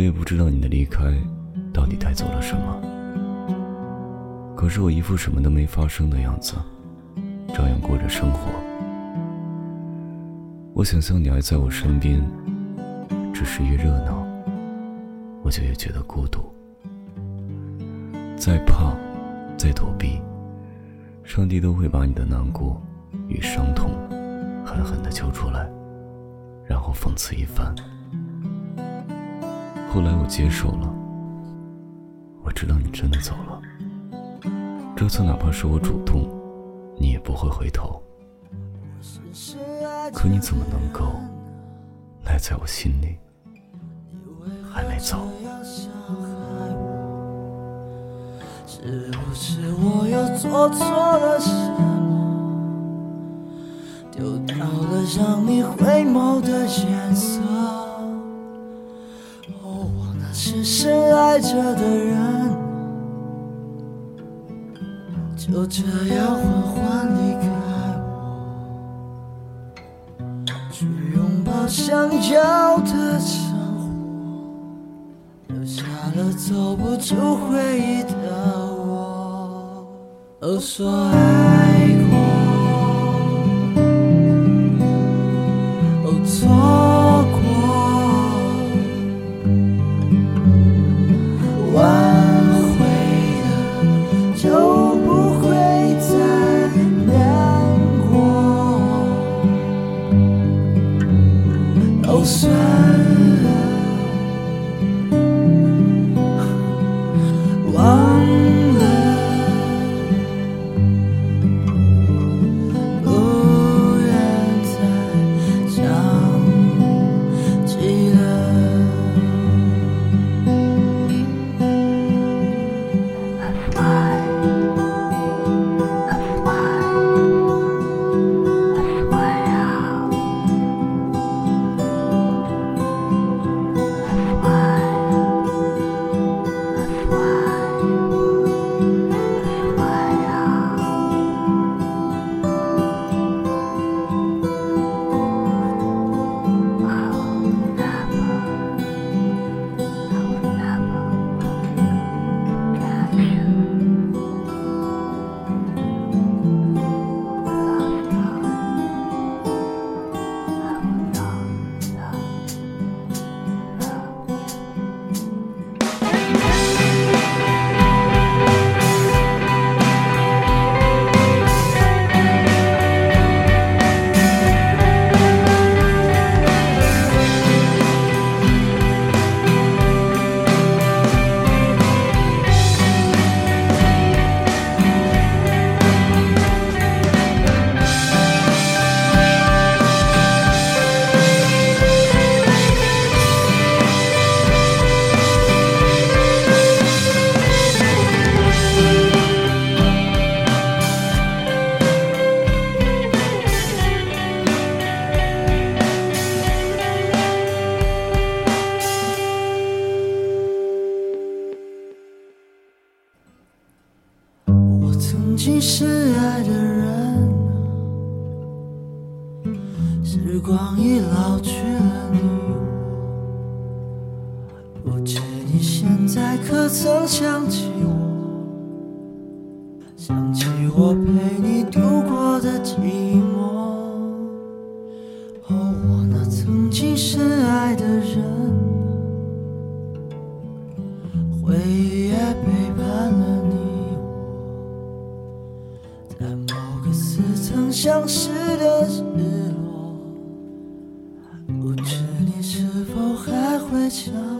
我也不知道你的离开到底带走了什么，可是我一副什么都没发生的样子，照样过着生活。我想象你还在我身边，只是越热闹，我就越觉得孤独。再怕，再躲避，上帝都会把你的难过与伤痛狠狠地揪出来，然后讽刺一番。后来我接受了，我知道你真的走了。这次哪怕是我主动，你也不会回头。可你怎么能够赖在我心里，还没走？是不是我又做错了什么？丢掉了让你回眸的颜色。深爱着的人，就这样缓缓离开我，去拥抱想要的生活，留下了走不出回忆的我。哦，说爱过，曾经深爱的人，时光已老去了你我，不知你现在可曾想起我？想起我陪你度过的寂寞。相识的日落，不知你是否还会想。